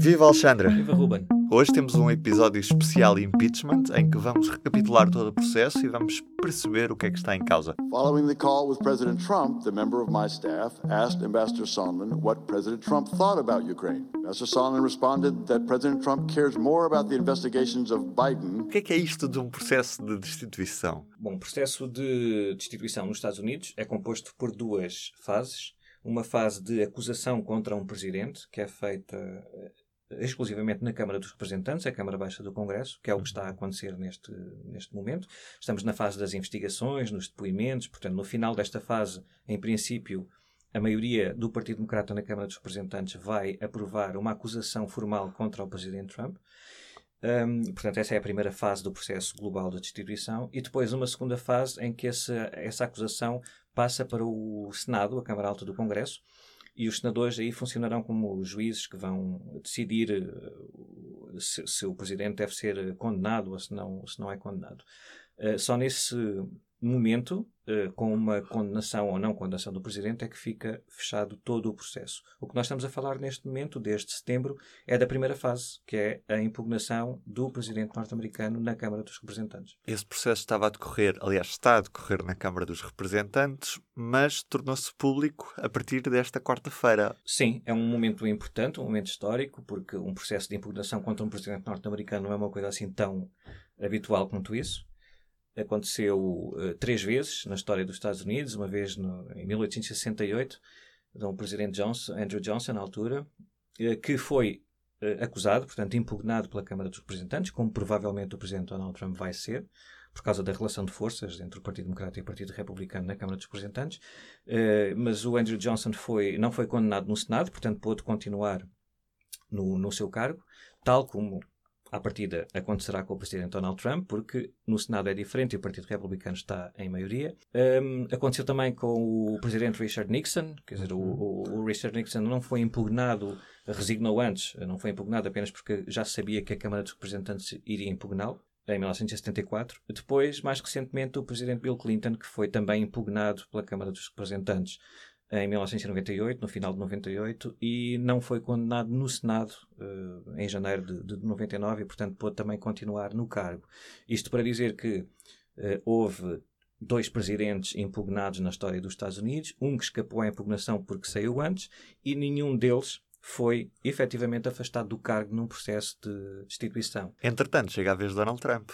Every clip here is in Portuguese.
Viva Alexandra! Viva Ruben! Hoje temos um episódio especial impeachment em que vamos recapitular todo o processo e vamos perceber o que é que está em causa. Following the call with President Trump, the member of my staff asked Ambassador Sondland what President Trump thought about Ukraine. Ambassador Sondland responded that President Trump cares more about the investigations of Biden. O que é que é isto de um processo de destituição? Bom, o processo de destituição nos Estados Unidos é composto por duas fases. Uma fase de acusação contra um presidente, que é feita exclusivamente na Câmara dos Representantes, a Câmara Baixa do Congresso, que é o que está a acontecer neste, neste momento. Estamos na fase das investigações, nos depoimentos, portanto, no final desta fase, em princípio, a maioria do Partido Democrata na Câmara dos Representantes vai aprovar uma acusação formal contra o Presidente Trump. Um, portanto, essa é a primeira fase do processo global de destituição. E depois uma segunda fase em que essa, essa acusação passa para o Senado, a Câmara Alta do Congresso, e os senadores aí funcionarão como juízes que vão decidir eh, se, se o presidente deve ser condenado ou se não, se não é condenado. Uh, só nesse momento, uh, com uma condenação ou não condenação do Presidente, é que fica fechado todo o processo. O que nós estamos a falar neste momento, desde setembro, é da primeira fase, que é a impugnação do Presidente norte-americano na Câmara dos Representantes. Esse processo estava a decorrer, aliás, está a decorrer na Câmara dos Representantes, mas tornou-se público a partir desta quarta-feira. Sim, é um momento importante, um momento histórico, porque um processo de impugnação contra um Presidente norte-americano não é uma coisa assim tão habitual quanto isso aconteceu uh, três vezes na história dos Estados Unidos, uma vez no, em 1868, de um presidente Johnson, Andrew Johnson, na altura, uh, que foi uh, acusado, portanto, impugnado pela Câmara dos Representantes, como provavelmente o presidente Donald Trump vai ser, por causa da relação de forças entre o Partido Democrata e o Partido Republicano na Câmara dos Representantes. mas o Andrew Johnson foi, não foi condenado no Senado, portanto, pôde continuar no, no seu cargo, tal como à partida acontecerá com o presidente Donald Trump, porque no Senado é diferente e o Partido Republicano está em maioria. Um, aconteceu também com o presidente Richard Nixon, quer dizer, o, o, Richard Nixon não foi impugnado, resignou antes, não foi impugnado apenas porque já sabia que a Câmara dos Representantes iria impugná-lo. Em 1974. Depois, mais recentemente, o presidente Bill Clinton, que foi também impugnado pela Câmara dos Representantes em 1998, no final de 98, e não foi condenado no Senado uh, em janeiro de, de 99 e, portanto, pôde também continuar no cargo. Isto para dizer que uh, houve dois presidentes impugnados na história dos Estados Unidos, um que escapou à impugnação porque saiu antes, e nenhum deles foi efetivamente afastado do cargo num processo de destituição. Entretanto, chega a vez de Donald Trump.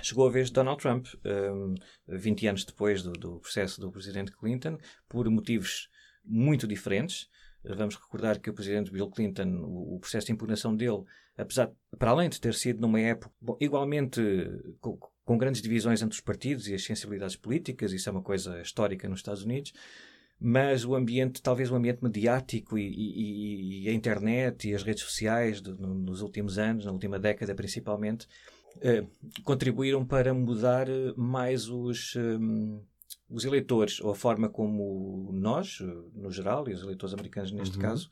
Chegou a vez de Donald Trump, um, 20 anos depois do, do, processo do presidente Clinton, por motivos muito diferentes. Vamos recordar que o presidente Bill Clinton, o, processo de impugnação dele, apesar, para além de ter sido numa época bom, igualmente com, com, grandes divisões entre os partidos e as sensibilidades políticas, isso é uma coisa histórica nos Estados Unidos, mas o ambiente, talvez o ambiente mediático e, e, e a internet e as redes sociais de, no, nos últimos anos, na última década principalmente, eh, contribuíram para mudar eh, mais os. Um, os eleitores, ou a forma como nós, no geral, e os eleitores americanos neste uhum. caso,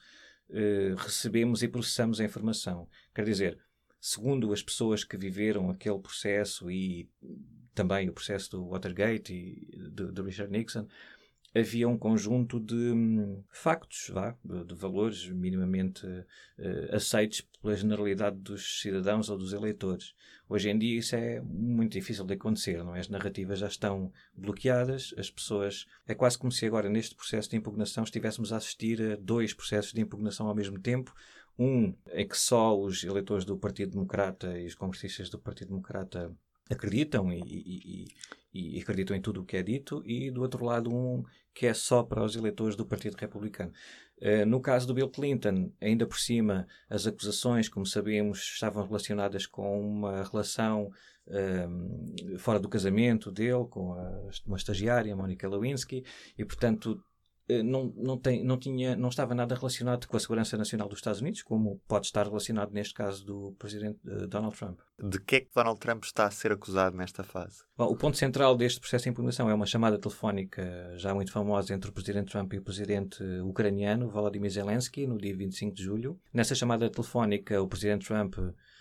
eh, recebemos e processamos a informação. Quer dizer, segundo as pessoas que viveram aquele processo e também o processo do Watergate e do Richard Nixon, havia um conjunto de hum, factos, vá, de, valores minimamente uh, aceitos pela generalidade dos cidadãos ou dos eleitores. Hoje em dia isso é muito difícil de acontecer, não é? As narrativas já estão bloqueadas, as pessoas... É quase como se agora neste processo de impugnação estivéssemos a assistir a dois processos de impugnação ao mesmo tempo, um é que só os eleitores do Partido Democrata e os congressistas do Partido Democrata acreditam e, e, e, acreditam em tudo o que é dito, e do outro lado um que é só para os eleitores do Partido Republicano. Uh, no caso do Bill Clinton, ainda por cima, as acusações, como sabemos, estavam relacionadas com uma relação uh, fora do casamento dele, com a, uma estagiária, Monica Lewinsky, e portanto eh, não, não, tem, não, tinha, não estava nada relacionado com a segurança nacional dos Estados Unidos, como pode estar relacionado neste caso do presidente uh, Donald Trump. De que é que Donald Trump está a ser acusado nesta fase? Bom, o ponto central deste processo de impugnação é uma chamada telefónica já muito famosa entre o presidente Trump e o presidente ucraniano Volodymyr Zelensky no dia 25 de julho. Nessa chamada telefónica, o presidente Trump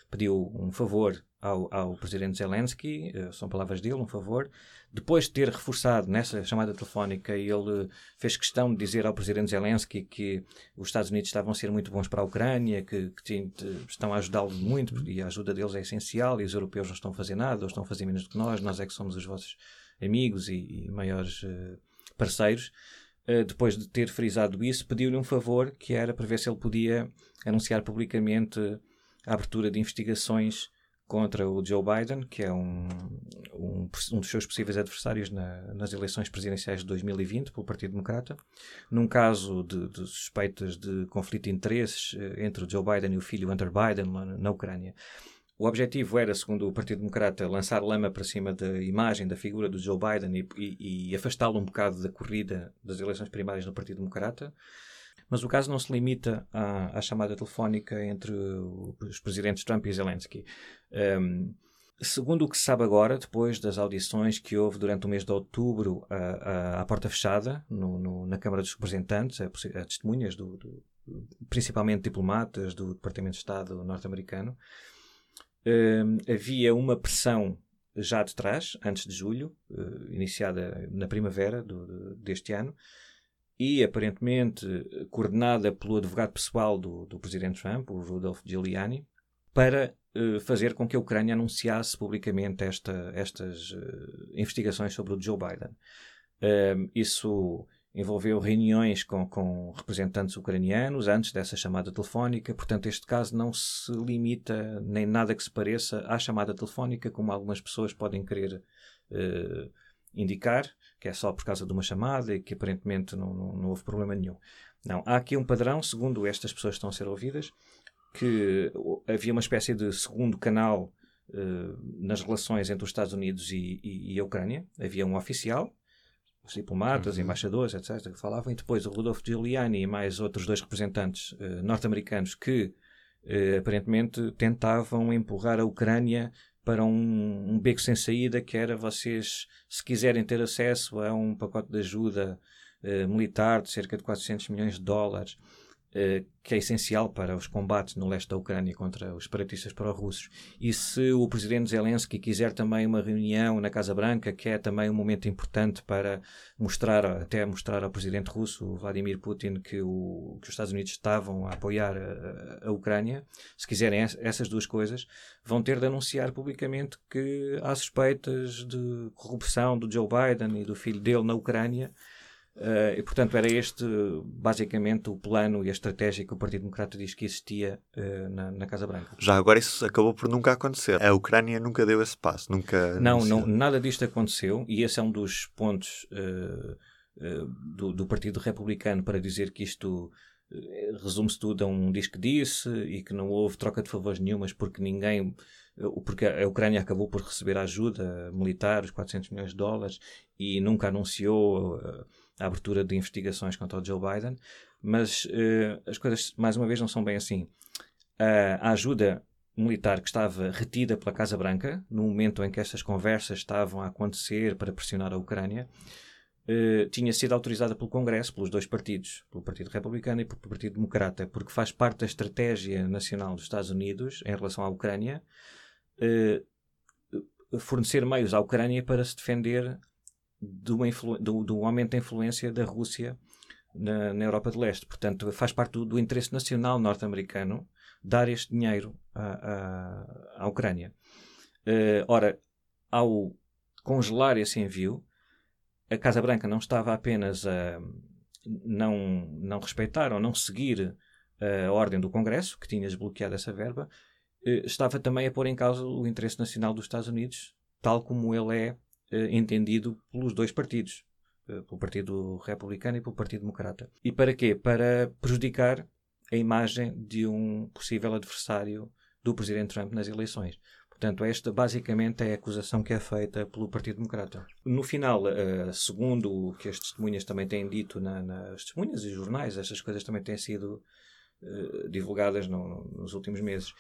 pediu um favor ao, ao presidente Zelensky, uh, são palavras dele, um favor. Depois de ter reforçado nessa chamada telefónica, ele fez questão de dizer ao presidente Zelensky que os Estados Unidos estavam a ser muito bons para a Ucrânia, que, que estão a ajudá-lo muito e a ajuda deles é essencial e os europeus não estão a fazer nada, ou estão a fazer menos do que nós, nós é que somos os vossos amigos e, e maiores uh, parceiros. Uh, depois de ter frisado isso, pediu-lhe um favor que era para ver se ele podia anunciar publicamente a abertura de investigações contra o Joe Biden, que é um, um, um dos seus possíveis adversários na, nas eleições presidenciais de 2020 pelo Partido Democrata, num caso de, de suspeitas de conflito de interesses eh, entre o Joe Biden e o filho Hunter Biden na, na Ucrânia. O objetivo era, segundo o Partido Democrata, lançar lama para cima da imagem, da figura do Joe Biden e, e, e afastá-lo um bocado da corrida das eleições primárias no Partido Democrata. Mas o caso não se limita à, à chamada telefónica entre os presidentes Trump e Zelensky. Um, segundo o que se sabe agora, depois das audições que houve durante o mês de outubro à, à porta fechada, no, no, na Câmara dos Representantes, a, a testemunhas, do, do, principalmente diplomatas do Departamento de Estado norte-americano, um, havia uma pressão já de trás, antes de julho, uh, iniciada na primavera do, deste ano, e aparentemente coordenada pelo advogado pessoal do, do presidente Trump, o Rudolph Giuliani, para uh, fazer com que a Ucrânia anunciasse publicamente esta, estas uh, investigações sobre o Joe Biden. Uh, isso envolveu reuniões com, com, representantes ucranianos antes dessa chamada telefónica, portanto, este caso não se limita nem nada que se pareça à chamada telefónica, como algumas pessoas podem querer uh, indicar, que é só por causa de uma chamada e que aparentemente não, não, não houve problema nenhum. Não, há aqui um padrão, segundo estas pessoas que estão a ser ouvidas, que havia uma espécie de segundo canal uh, nas relações entre os Estados Unidos e, e, e, a Ucrânia. Havia um oficial, os diplomatas, uhum. embaixadores, etc., que falavam, e depois o Rodolfo Giuliani e mais outros dois representantes uh, norte-americanos que uh, aparentemente tentavam empurrar a Ucrânia para um, um, beco sem saída, que era vocês, se quiserem ter acesso a um pacote de ajuda uh, militar de cerca de 400 milhões de dólares, que é essencial para os combates no leste da Ucrânia contra os separatistas pró-russos. E se o presidente Zelensky quiser também uma reunião na Casa Branca, que é também um momento importante para mostrar, até mostrar ao presidente russo, Vladimir Putin, que, o, que os Estados Unidos estavam a apoiar a, a Ucrânia, se quiserem essas duas coisas, vão ter de anunciar publicamente que há suspeitas de corrupção do Joe Biden e do filho dele na Ucrânia. Uh, e, portanto, era este basicamente o plano e a estratégia que o Partido Democrata diz que existia uh, na, na, Casa Branca. Já agora isso acabou por nunca acontecer. A Ucrânia nunca deu esse passo, nunca. Não, não nada disto aconteceu e esse é um dos pontos uh, do, do, Partido Republicano para dizer que isto resume-se tudo a um diz que disse e que não houve troca de favores nenhumas porque ninguém porque a Ucrânia acabou por receber ajuda militar, os 400 milhões de dólares, e nunca anunciou a abertura de investigações contra o Joe Biden. Mas uh, as coisas, mais uma vez, não são bem assim. Uh, a ajuda militar que estava retida pela Casa Branca, no momento em que estas conversas estavam a acontecer para pressionar a Ucrânia, Uh, tinha sido autorizada pelo Congresso, pelos dois partidos, pelo Partido Republicano e pelo Partido Democrata, porque faz parte da estratégia nacional dos Estados Unidos em relação à Ucrânia uh, fornecer meios à Ucrânia para se defender do, do, do, aumento da influência da Rússia na, na Europa de Leste. Portanto, faz parte do, do interesse nacional norte-americano dar este dinheiro à, à, à Ucrânia. Uh, ora, ao congelar esse envio, a Casa Branca não estava apenas a não, não respeitar ou não seguir a ordem do Congresso, que tinha desbloqueado essa verba, eh, estava também a pôr em causa o interesse nacional dos Estados Unidos, tal como ele é eh, entendido pelos dois partidos, eh, pelo Partido Republicano e pelo Partido Democrata. E para quê? Para prejudicar a imagem de um possível adversário do Presidente Trump nas eleições. Portanto, esta basicamente é a acusação que é feita pelo Partido Democrata. No final, uh, segundo o que as testemunhas também têm dito na, nas testemunhas e jornais, estas coisas também têm sido divulgadas no, nos últimos meses.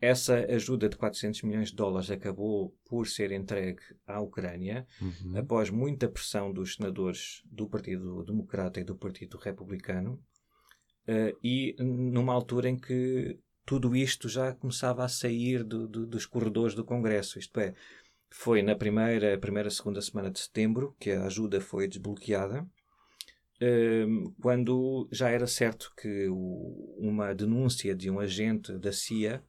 Essa ajuda de 400 milhões de dólares acabou por ser entregue à Ucrânia uhum. após muita pressão dos senadores do Partido Democrata e do Partido Republicano uh, e numa altura em que tudo isto já começava a sair do, do, dos corredores do Congresso. Isto é, foi na primeira, primeira, segunda semana de setembro que a ajuda foi desbloqueada, um, quando já era certo que o, uma denúncia de um agente da CIA,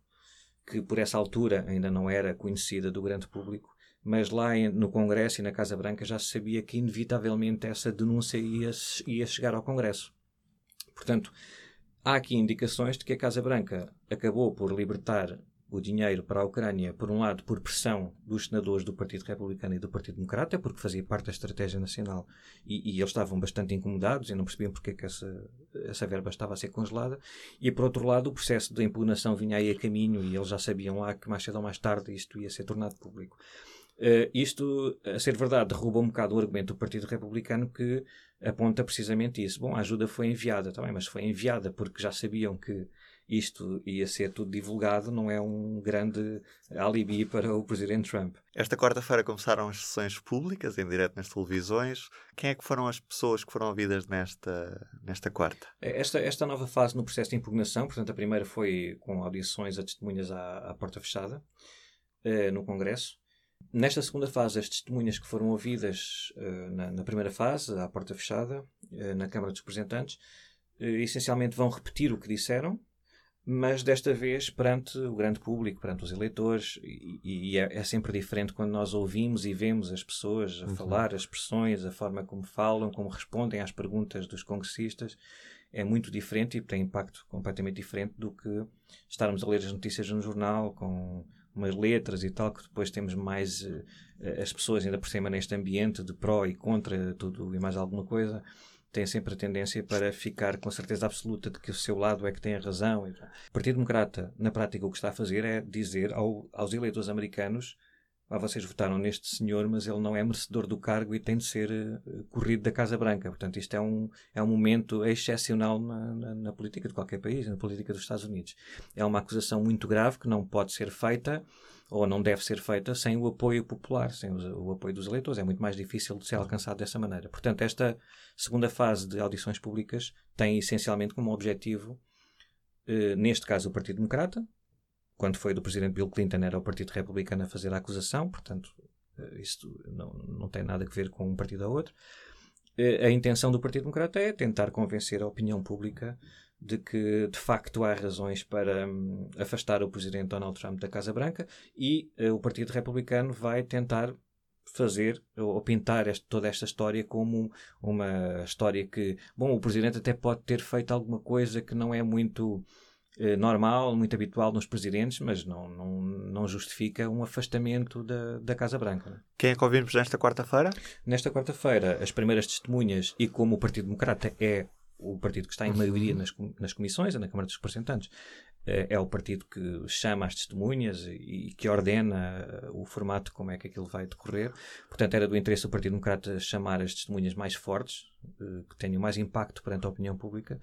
que por essa altura ainda não era conhecida do grande público, mas lá no Congresso e na Casa Branca já se sabia que inevitavelmente essa denúncia ia, ia chegar ao Congresso. Portanto, há aqui indicações de que a Casa Branca acabou por libertar o dinheiro para a Ucrânia, por um lado, por pressão dos senadores do Partido Republicano e do Partido Democrata, porque fazia parte da estratégia nacional e, e eles estavam bastante incomodados e não percebiam porque é que essa, essa verba estava a ser congelada. E, por outro lado, o processo de impugnação vinha aí a caminho e eles já sabiam lá que mais cedo ou mais tarde isto ia ser tornado público. Uh, isto, a ser verdade, derruba um bocado o argumento do Partido Republicano que aponta precisamente isso. Bom, a ajuda foi enviada também, mas foi enviada porque já sabiam que isto ia ser tudo divulgado, não é um grande alibi para o Presidente Trump. Esta quarta-feira começaram as sessões públicas, em direto nas televisões. Quem é que foram as pessoas que foram ouvidas nesta, nesta quarta? Esta, esta nova fase no processo de impugnação, portanto, a primeira foi com audições a testemunhas à, à porta fechada, eh, no Congresso. Nesta segunda fase, as testemunhas que foram ouvidas uh, na, na, primeira fase, à porta fechada, uh, na Câmara dos Representantes, uh, essencialmente vão repetir o que disseram, mas desta vez perante o grande público, perante os eleitores, e, e é, é, sempre diferente quando nós ouvimos e vemos as pessoas a uhum. falar, as expressões, a forma como falam, como respondem às perguntas dos congressistas, é muito diferente e tem impacto completamente diferente do que estarmos a ler as notícias no jornal com umas letras e tal, que depois temos mais uh, as pessoas ainda por cima neste ambiente de pró e contra tudo e mais alguma coisa tem sempre a tendência para ficar com certeza absoluta de que o seu lado é que tem a razão. O Partido Democrata, na prática, o que está a fazer é dizer ao, aos eleitores americanos ah, vocês votaram neste senhor, mas ele não é merecedor do cargo e tem de ser uh, corrido da Casa Branca. Portanto, isto é um, é um momento excepcional na, na, na, política de qualquer país, na política dos Estados Unidos. É uma acusação muito grave que não pode ser feita ou não deve ser feita sem o apoio popular, sem o, apoio dos eleitores. É muito mais difícil de ser alcançado dessa maneira. Portanto, esta segunda fase de audições públicas tem essencialmente como objetivo, uh, neste caso, o Partido Democrata, quando foi do presidente Bill Clinton, era o Partido Republicano a fazer a acusação, portanto, eh, isto não, não tem nada a ver com um partido ou outro. Eh, a intenção do Partido Democrata é tentar convencer a opinião pública de que, de facto, há razões para um, afastar o presidente Donald Trump da Casa Branca e uh, o Partido Republicano vai tentar fazer ou pintar este, toda esta história como uma história que, bom, o presidente até pode ter feito alguma coisa que não é muito eh, normal, muito habitual nos presidentes, mas não, não, não justifica um afastamento da, da Casa Branca. Né? Quem é que ouvimos nesta quarta-feira? Nesta quarta-feira, as primeiras testemunhas, e como o Partido Democrata é o partido que está em maioria nas, nas comissões, na Câmara dos Representantes, eh, é o partido que chama as testemunhas e que ordena eh, o formato como é que aquilo vai decorrer. Portanto, era do interesse do Partido Democrata chamar as testemunhas mais fortes, que tenham mais impacto perante a opinião pública,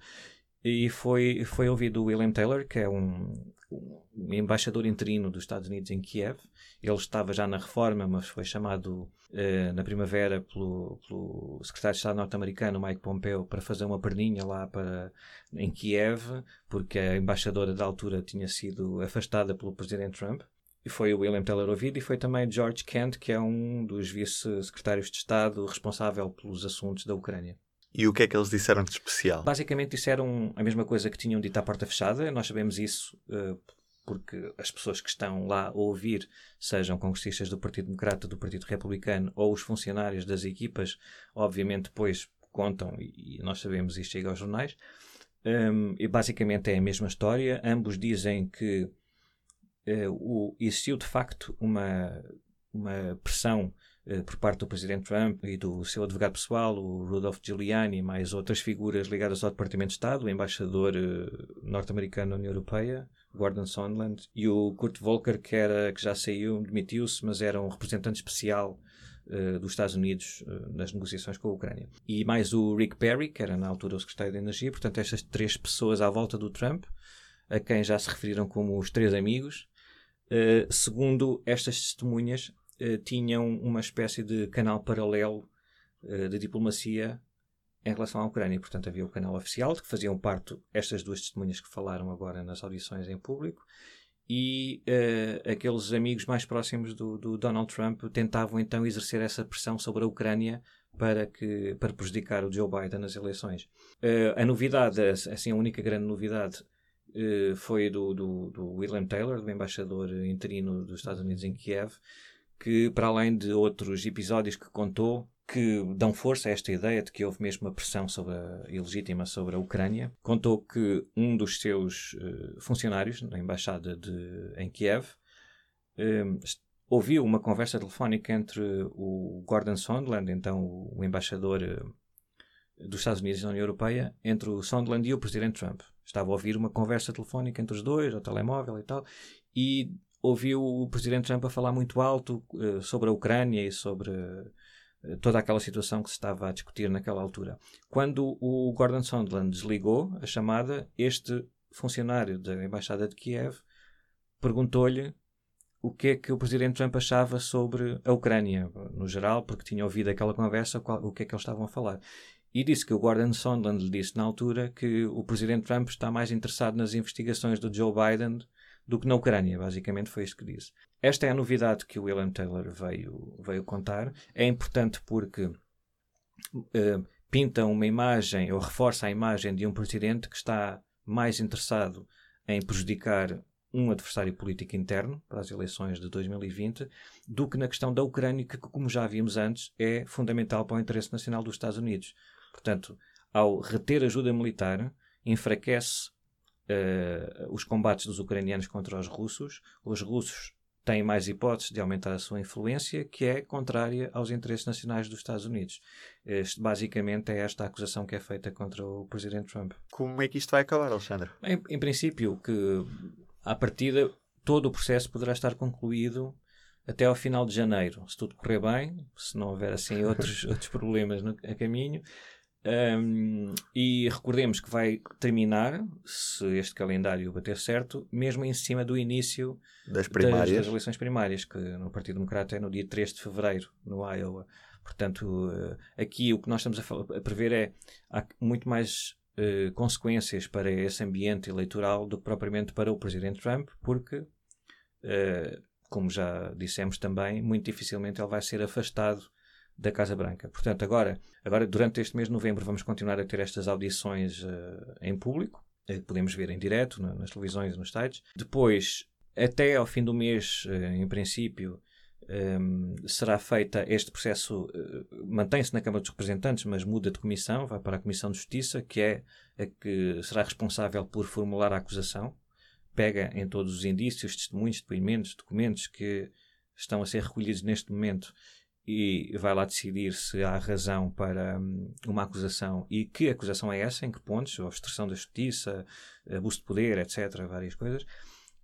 e foi, foi ouvido o William Taylor, que é um, um, embaixador interino dos Estados Unidos em Kiev. Ele estava já na reforma, mas foi chamado uh, na primavera pelo, pelo secretário de Estado norte-americano, Mike Pompeo, para fazer uma perninha lá para, em Kiev, porque a embaixadora da altura tinha sido afastada pelo presidente Trump. E foi o William Taylor ouvido e foi também George Kent, que é um dos vice-secretários de Estado responsável pelos assuntos da Ucrânia. E o que é que eles disseram de especial? Basicamente disseram a mesma coisa que tinham dito à porta fechada. Nós sabemos isso uh, porque as pessoas que estão lá a ouvir, sejam congressistas do Partido Democrata, do Partido Republicano ou os funcionários das equipas, obviamente depois contam e, nós sabemos isto chega aos jornais. Um, e basicamente é a mesma história. Ambos dizem que uh, o, existiu de facto uma, uma pressão eh, por parte do presidente Trump e do seu advogado pessoal, o Rudolph Giuliani, mais outras figuras ligadas ao Departamento de Estado, o embaixador uh, norte-americano na União Europeia, Gordon Sondland, e o Kurt Volker, que, era, que já saiu, demitiu-se, mas era um representante especial uh, dos Estados Unidos uh, nas negociações com a Ucrânia. E mais o Rick Perry, que era na altura o secretário de Energia, portanto, estas três pessoas à volta do Trump, a quem já se referiram como os três amigos. Uh, segundo estas testemunhas, tinham uma espécie de canal paralelo de diplomacia em relação à Ucrânia. Portanto, havia o canal oficial, de que faziam parte estas duas testemunhas que falaram agora nas audições em público, e uh, aqueles amigos mais próximos do, do, Donald Trump tentavam então exercer essa pressão sobre a Ucrânia para, que, para prejudicar o Joe Biden nas eleições. Uh, a novidade, assim, a única grande novidade uh, foi do, do, do, William Taylor, do embaixador interino dos Estados Unidos em Kiev, que, para além de outros episódios que contou, que dão força a esta ideia de que houve mesmo uma pressão sobre a, ilegítima sobre a Ucrânia. Contou que um dos seus uh, funcionários na embaixada de, em Kiev uh, ouviu uma conversa telefónica entre o Gordon Sondland, então o embaixador uh, dos Estados Unidos na União Europeia, entre o Sondland e o presidente Trump. Estava a ouvir uma conversa telefónica entre os dois, ao telemóvel e tal, e ouviu o presidente Trump a falar muito alto sobre a Ucrânia e sobre eh, toda aquela situação que se estava a discutir naquela altura. Quando o Gordon Sondland desligou a chamada, este funcionário da Embaixada de Kiev perguntou-lhe o que é que o presidente Trump achava sobre a Ucrânia, no geral, porque tinha ouvido aquela conversa, qual, o que é que eles estavam a falar. E disse que o Gordon Sondland lhe disse na altura que o presidente Trump está mais interessado nas investigações do Joe Biden do que na Ucrânia. Basicamente foi isto que disse. Esta é a novidade que o William Taylor veio, veio contar. É importante porque uh, pinta uma imagem, ou reforça a imagem de um presidente que está mais interessado em prejudicar um adversário político interno para as eleições de 2020 do que na questão da Ucrânia, que, como já vimos antes, é fundamental para o interesse nacional dos Estados Unidos. Portanto, ao reter ajuda militar, enfraquece uh, os combates dos ucranianos contra os russos. Os russos têm mais hipóteses de aumentar a sua influência, que é contrária aos interesses nacionais dos Estados Unidos. Este, basicamente é esta a acusação que é feita contra o presidente Trump. Como é que isto vai acabar, Alexandre? Em, em princípio, que à partida todo o processo poderá estar concluído até ao final de janeiro, se tudo correr bem, se não houver assim outros, outros problemas no, a caminho. Um, e recordemos que vai terminar, se este calendário bater certo, mesmo em cima do início das, primárias. das, das eleições primárias, que no Partido Democrata é no dia 3 de fevereiro, no Iowa. Portanto, eh, aqui o que nós estamos a, a prever é há muito mais uh, consequências para esse ambiente eleitoral do que propriamente para o Presidente Trump, porque, uh, como já dissemos também, muito dificilmente ele vai ser afastado da Casa Branca. Portanto, agora, agora durante este mês de novembro vamos continuar a ter estas audições uh, em público, uh, podemos ver em direto na, nas televisões e nos sites. Depois, até ao fim do mês, uh, em princípio, um, ehm, será feita este processo, uh, mantém-se na Câmara dos Representantes, mas muda de comissão, vai para a Comissão de Justiça, que é a que será responsável por formular a acusação, pega em todos os indícios, testemunhos, depoimentos, documentos que estão a ser recolhidos neste momento e vai lá decidir se há razão para hum, uma acusação e que acusação é essa, em que pontos, obstrução da justiça, abuso de poder, etc., várias coisas.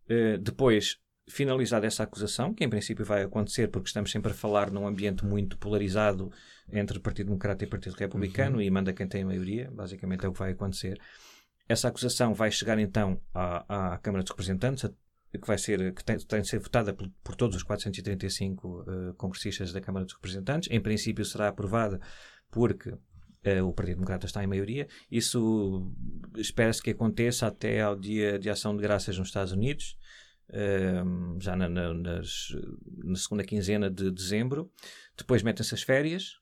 Uh, depois, finalizada essa acusação, que em princípio vai acontecer porque estamos sempre a falar num ambiente muito polarizado entre Partido Democrata e Partido Republicano uhum. e manda quem tem a maioria, basicamente é o que vai acontecer. Essa acusação vai chegar então à, à Câmara dos Representantes, que vai ser que tem, tem de ser votada por, por, todos os 435 uh, congressistas da Câmara dos Representantes. Em princípio será aprovada porque uh, o Partido Democrata está em maioria. Isso espera-se que aconteça até ao dia de ação de graças nos Estados Unidos, uh, já na, na, nas, na, segunda quinzena de dezembro. Depois metem-se as férias,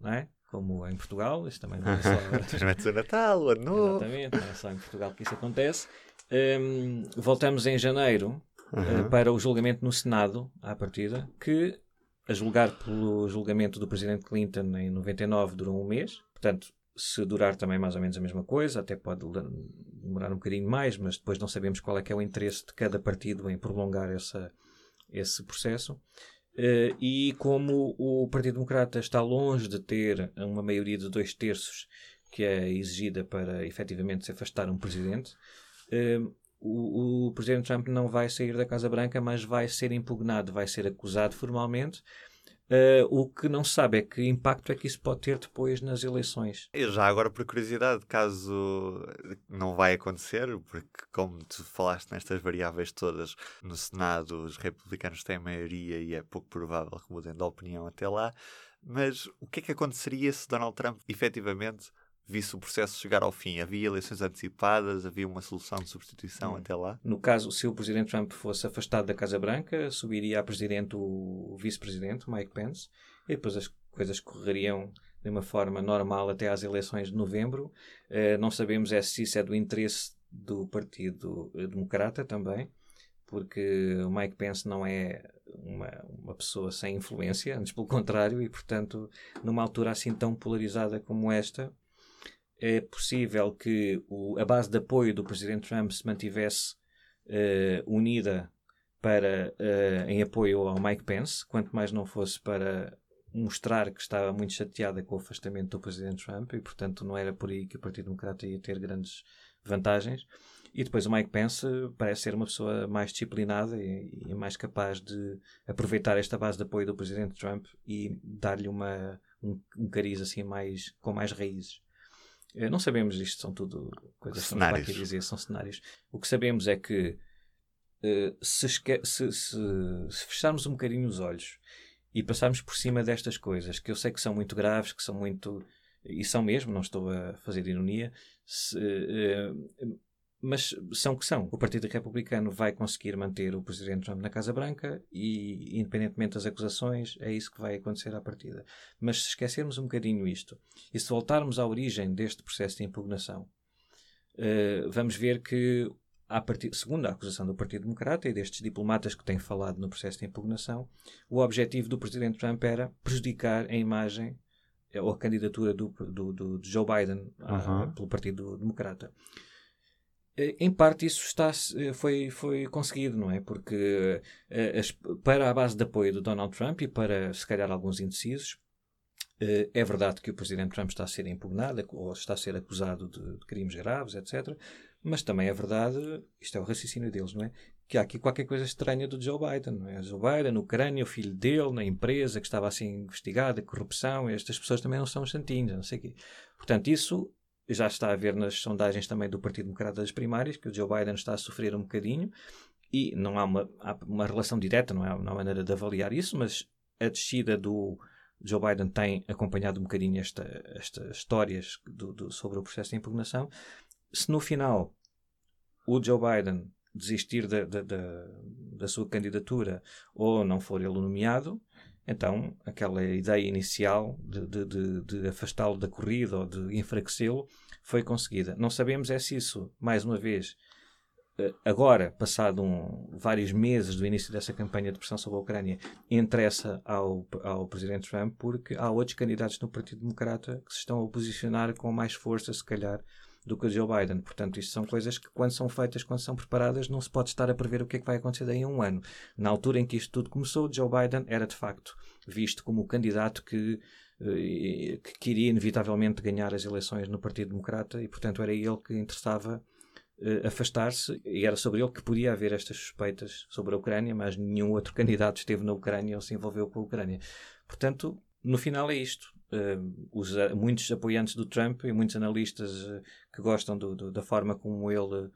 não é? como em Portugal, isso também não é só. Transmete o Natal, o Ano Novo. Exatamente, não é só em Portugal que isso acontece. Um, voltamos em janeiro uhum. uh, para o julgamento no Senado, à partida, que, a julgar pelo julgamento do presidente Clinton em 99, durou um mês. Portanto, se durar também mais ou menos a mesma coisa, até pode demorar um bocadinho mais, mas depois não sabemos qual é que é o interesse de cada partido em prolongar essa, esse processo. Uh, e como o Partido Democrata está longe de ter uma maioria de dois terços que é exigida para efetivamente se afastar um presidente, uh, o, o, presidente Trump não vai sair da Casa Branca, mas vai ser impugnado, vai ser acusado formalmente. Uh, o que não se sabe é que impacto é que isso pode ter depois nas eleições. Já agora, por curiosidade, caso não vai acontecer, porque como tu falaste nestas variáveis todas, no Senado os republicanos têm maioria e é pouco provável que mudem de opinião até lá, mas o que é que aconteceria se Donald Trump efetivamente visse o processo chegar ao fim? Havia eleições antecipadas? Havia uma solução de substituição hum. até lá? No caso, se o presidente Trump fosse afastado da Casa Branca, subiria a presidente o vice-presidente, Mike Pence, e depois as coisas correriam de uma forma normal até às eleições de novembro. Uh, não sabemos é se isso é do interesse do Partido Democrata também, porque o Mike Pence não é uma, uma pessoa sem influência, antes pelo contrário, e portanto, numa altura assim tão polarizada como esta, é possível que o, a base de apoio do presidente Trump se mantivesse uh, unida para, uh, em apoio ao Mike Pence, quanto mais não fosse para mostrar que estava muito chateada com o afastamento do presidente Trump e, portanto, não era por aí que o Partido Democrata ia ter grandes vantagens. E depois o Mike Pence parece ser uma pessoa mais disciplinada e, e mais capaz de aproveitar esta base de apoio do presidente Trump e dar-lhe uma um, um cariz assim mais com mais raízes. Eh, não sabemos isto, são tudo coisas que não aqui dizer, são cenários. O que sabemos é que se, se, se, se, fecharmos um bocadinho os olhos e passarmos por cima destas coisas, que eu sei que são muito graves, que são muito. e são mesmo, não estou a fazer ironia, se, uh, mas são que são. O Partido Republicano vai conseguir manter o Presidente Trump na Casa Branca e, independentemente das acusações, é isso que vai acontecer à partida. Mas se esquecermos um bocadinho isto e se voltarmos à origem deste processo de impugnação, uh, vamos ver que, partir, segundo a acusação do Partido Democrata e destes diplomatas que têm falado no processo de impugnação, o objetivo do Presidente Trump era prejudicar a imagem ou a candidatura do, do, do Joe Biden uhum. pelo Partido Democrata. Eh, em parte isso está, eh, foi, foi conseguido, não é? Porque eh, para a base de apoio do Donald Trump e para, se calhar, alguns indecisos, é verdade que o Presidente Trump está a ser impugnado ou está a ser acusado de, crimes graves, etc. Mas também é verdade, isto é o raciocínio deles, não é? Que há aqui qualquer coisa estranha do Joe Biden, não é? Joe Biden, Ucrânia, o filho dele, na empresa que estava assim investigada, corrupção, estas pessoas também não são santinhos, não sei o quê. Portanto, isso já está a ver nas sondagens também do Partido Democrata das primárias, que o Joe Biden está a sofrer um bocadinho, e não há uma, há uma relação direta, não, é, não há maneira de avaliar isso, mas a descida do Joe Biden tem acompanhado um bocadinho esta, estas histórias do, do, sobre o processo de impugnação. Se no final o Joe Biden desistir da, da, da, da sua candidatura ou não for ele nomeado, então, aquela ideia inicial de, de, de, de afastá-lo da corrida ou de enfraquecê-lo foi conseguida. Não sabemos é se isso, mais uma vez, eh, agora, passado um, vários meses do início dessa campanha de pressão sobre a Ucrânia, interessa ao, ao Presidente Trump, porque há outros candidatos no Partido Democrata que se estão a posicionar com mais força, se calhar, do que o Joe Biden. Portanto, isto são coisas que, quando são feitas, quando são preparadas, não se pode estar a prever o que é que vai acontecer daí a um ano. Na altura em que isto tudo começou, Joe Biden era, de facto, visto como o candidato que, eh, que queria inevitavelmente ganhar as eleições no Partido Democrata e, portanto, era ele que interessava uh, afastar-se e era sobre ele que podia haver estas suspeitas sobre a Ucrânia, mas nenhum outro candidato esteve na Ucrânia ou se envolveu com a Ucrânia. Portanto, no final é isto. Uh, os, muitos apoiantes do Trump e muitos analistas uh, que gostam do, do, da forma como ele uh,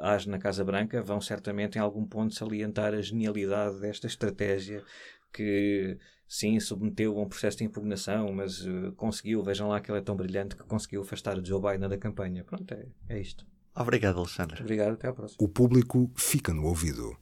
age na Casa Branca vão certamente em algum ponto salientar a genialidade desta estratégia que sim submeteu a um processo de impugnação, mas uh, conseguiu, vejam lá que ele é tão brilhante que conseguiu afastar o Joe Biden da campanha. Pronto, é, é isto. Obrigado, Alexandre. Obrigado, até à próxima. O público fica no ouvido.